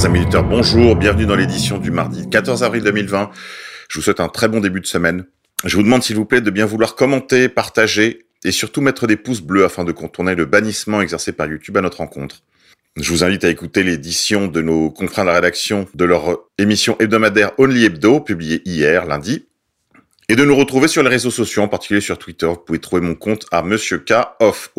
Chers amis bonjour, bienvenue dans l'édition du mardi 14 avril 2020. Je vous souhaite un très bon début de semaine. Je vous demande s'il vous plaît de bien vouloir commenter, partager et surtout mettre des pouces bleus afin de contourner le bannissement exercé par YouTube à notre rencontre. Je vous invite à écouter l'édition de nos confrères de la rédaction de leur émission hebdomadaire Only Hebdo, publiée hier, lundi, et de nous retrouver sur les réseaux sociaux, en particulier sur Twitter. Vous pouvez trouver mon compte à Monsieur K, off,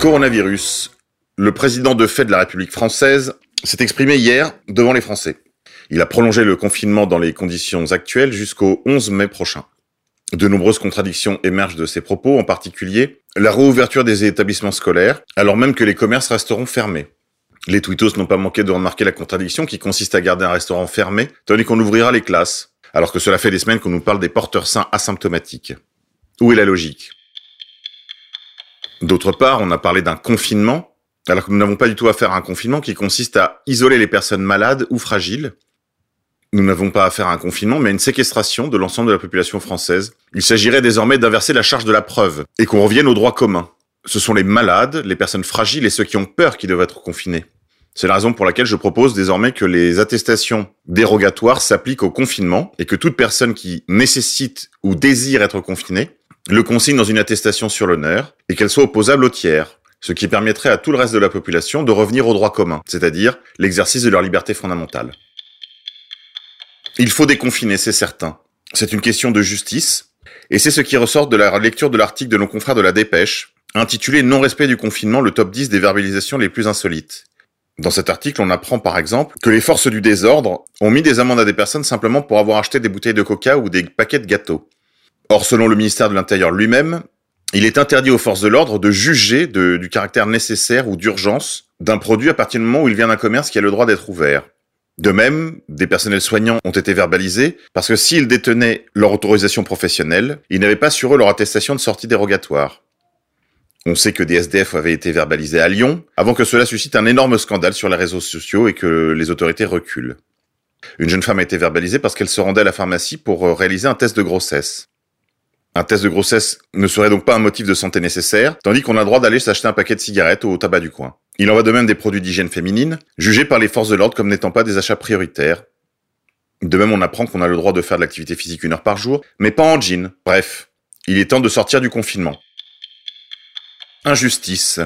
Coronavirus. Le président de fait de la République française s'est exprimé hier devant les Français. Il a prolongé le confinement dans les conditions actuelles jusqu'au 11 mai prochain. De nombreuses contradictions émergent de ses propos, en particulier la réouverture des établissements scolaires, alors même que les commerces resteront fermés. Les tweetos n'ont pas manqué de remarquer la contradiction qui consiste à garder un restaurant fermé, tandis qu'on ouvrira les classes, alors que cela fait des semaines qu'on nous parle des porteurs sains asymptomatiques. Où est la logique? D'autre part, on a parlé d'un confinement, alors que nous n'avons pas du tout affaire à un confinement qui consiste à isoler les personnes malades ou fragiles, nous n'avons pas affaire à un confinement, mais à une séquestration de l'ensemble de la population française. Il s'agirait désormais d'inverser la charge de la preuve et qu'on revienne au droit commun. Ce sont les malades, les personnes fragiles et ceux qui ont peur qui doivent être confinés. C'est la raison pour laquelle je propose désormais que les attestations dérogatoires s'appliquent au confinement et que toute personne qui nécessite ou désire être confinée le consigne dans une attestation sur l'honneur et qu'elle soit opposable au tiers, ce qui permettrait à tout le reste de la population de revenir au droit commun, c'est-à-dire l'exercice de leur liberté fondamentale. Il faut déconfiner, c'est certain. C'est une question de justice, et c'est ce qui ressort de la lecture de l'article de nos confrères de la Dépêche, intitulé Non-respect du confinement, le top 10 des verbalisations les plus insolites. Dans cet article, on apprend par exemple que les forces du désordre ont mis des amendes à des personnes simplement pour avoir acheté des bouteilles de coca ou des paquets de gâteaux. Or, selon le ministère de l'Intérieur lui-même, il est interdit aux forces de l'ordre de juger du caractère nécessaire ou d'urgence d'un produit à partir du moment où il vient d'un commerce qui a le droit d'être ouvert. De même, des personnels soignants ont été verbalisés parce que s'ils détenaient leur autorisation professionnelle, ils n'avaient pas sur eux leur attestation de sortie dérogatoire. On sait que des SDF avaient été verbalisés à Lyon avant que cela suscite un énorme scandale sur les réseaux sociaux et que les autorités reculent. Une jeune femme a été verbalisée parce qu'elle se rendait à la pharmacie pour euh, réaliser un test de grossesse. Un test de grossesse ne serait donc pas un motif de santé nécessaire, tandis qu'on a le droit d'aller s'acheter un paquet de cigarettes au tabac du coin. Il en va de même des produits d'hygiène féminine, jugés par les forces de l'ordre comme n'étant pas des achats prioritaires. De même, on apprend qu'on a le droit de faire de l'activité physique une heure par jour, mais pas en jean. Bref, il est temps de sortir du confinement. Injustice.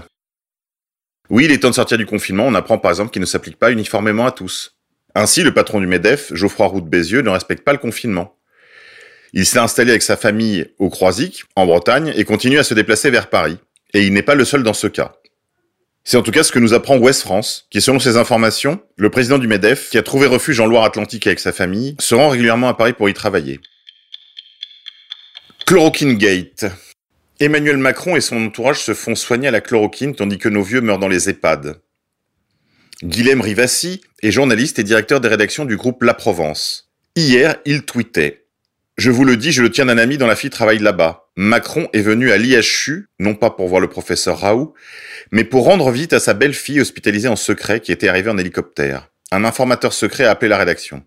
Oui, il est temps de sortir du confinement, on apprend par exemple qu'il ne s'applique pas uniformément à tous. Ainsi, le patron du MEDEF, Geoffroy Roux de Bézieux, ne respecte pas le confinement. Il s'est installé avec sa famille au Croisic, en Bretagne, et continue à se déplacer vers Paris. Et il n'est pas le seul dans ce cas. C'est en tout cas ce que nous apprend Ouest France, qui selon ses informations, le président du MEDEF, qui a trouvé refuge en Loire-Atlantique avec sa famille, se rend régulièrement à Paris pour y travailler. Chloroquine Gate. Emmanuel Macron et son entourage se font soigner à la chloroquine tandis que nos vieux meurent dans les EHPAD. Guilhem Rivassi est journaliste et directeur des rédactions du groupe La Provence. Hier, il tweetait je vous le dis, je le tiens d'un ami dont la fille travaille là-bas. Macron est venu à l'IHU, non pas pour voir le professeur Raoult, mais pour rendre visite à sa belle-fille hospitalisée en secret qui était arrivée en hélicoptère. Un informateur secret a appelé la rédaction.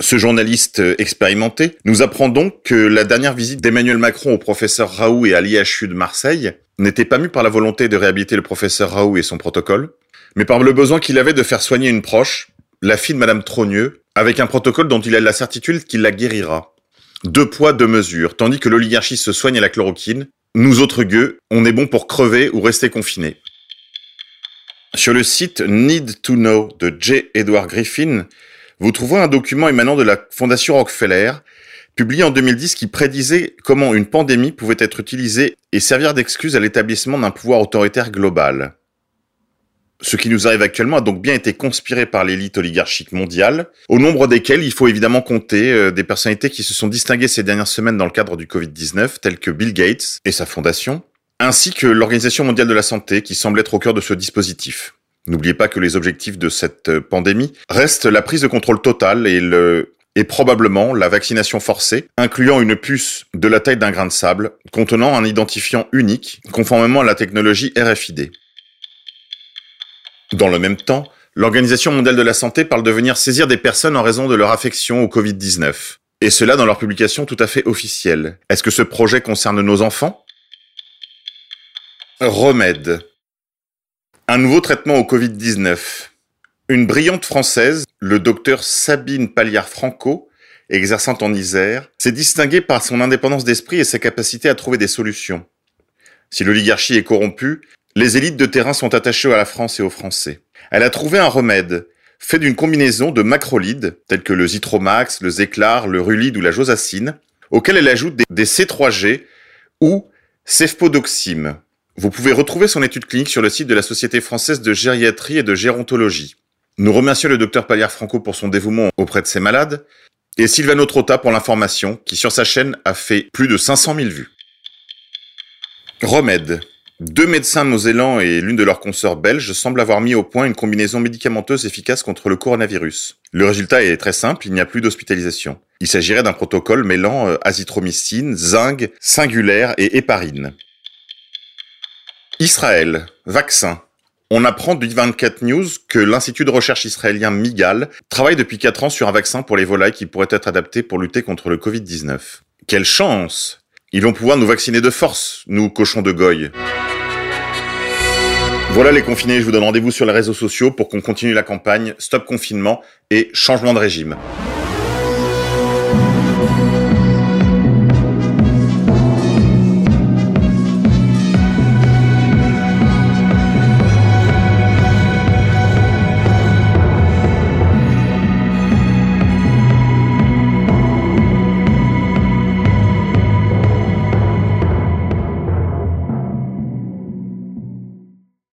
Ce journaliste expérimenté nous apprend donc que la dernière visite d'Emmanuel Macron au professeur Raoult et à l'IHU de Marseille n'était pas mue par la volonté de réhabiliter le professeur Raoult et son protocole, mais par le besoin qu'il avait de faire soigner une proche, la fille de Madame Trogneux, avec un protocole dont il a la certitude qu'il la guérira. Deux poids, deux mesures. Tandis que l'oligarchie se soigne à la chloroquine, nous autres gueux, on est bon pour crever ou rester confinés. Sur le site Need to Know de J. Edward Griffin, vous trouverez un document émanant de la Fondation Rockefeller, publié en 2010 qui prédisait comment une pandémie pouvait être utilisée et servir d'excuse à l'établissement d'un pouvoir autoritaire global. Ce qui nous arrive actuellement a donc bien été conspiré par l'élite oligarchique mondiale, au nombre desquels il faut évidemment compter euh, des personnalités qui se sont distinguées ces dernières semaines dans le cadre du Covid-19, telles que Bill Gates et sa fondation, ainsi que l'Organisation mondiale de la santé qui semble être au cœur de ce dispositif. N'oubliez pas que les objectifs de cette euh, pandémie restent la prise de contrôle totale et le et probablement la vaccination forcée, incluant une puce de la taille d'un grain de sable, contenant un identifiant unique, conformément à la technologie RFID. Dans le même temps, l'Organisation mondiale de la santé parle de venir saisir des personnes en raison de leur affection au Covid-19. Et cela dans leur publication tout à fait officielle. Est-ce que ce projet concerne nos enfants? Remède. Un nouveau traitement au Covid-19. Une brillante Française, le docteur Sabine Palliard-Franco, exerçant en Isère, s'est distinguée par son indépendance d'esprit et sa capacité à trouver des solutions. Si l'oligarchie est corrompue, les élites de terrain sont attachées à la France et aux Français. Elle a trouvé un remède, fait d'une combinaison de macrolides, tels que le Zitromax, le Zéclar, le Rulide ou la Josacine, auxquels elle ajoute des, C3G ou cefpodoxime. Vous pouvez retrouver son étude clinique sur le site de la Société française de gériatrie et de gérontologie. Nous remercions le docteur Palière Franco pour son dévouement auprès de ses malades et Silvano Trotta pour l'information qui sur sa chaîne a fait plus de 500 000 vues. Remède. Deux médecins mosellans et l'une de leurs consoeurs belges semblent avoir mis au point une combinaison médicamenteuse efficace contre le coronavirus. Le résultat est très simple, il n'y a plus d'hospitalisation. Il s'agirait d'un protocole mêlant euh, azithromycine, zinc, singulaire et héparine. Israël. Vaccin. On apprend du 24 News que l'Institut de recherche israélien MIGAL travaille depuis 4 ans sur un vaccin pour les volailles qui pourrait être adapté pour lutter contre le Covid-19. Quelle chance Ils vont pouvoir nous vacciner de force, nous cochons de goy. Voilà les confinés, je vous donne rendez-vous sur les réseaux sociaux pour qu'on continue la campagne Stop confinement et changement de régime.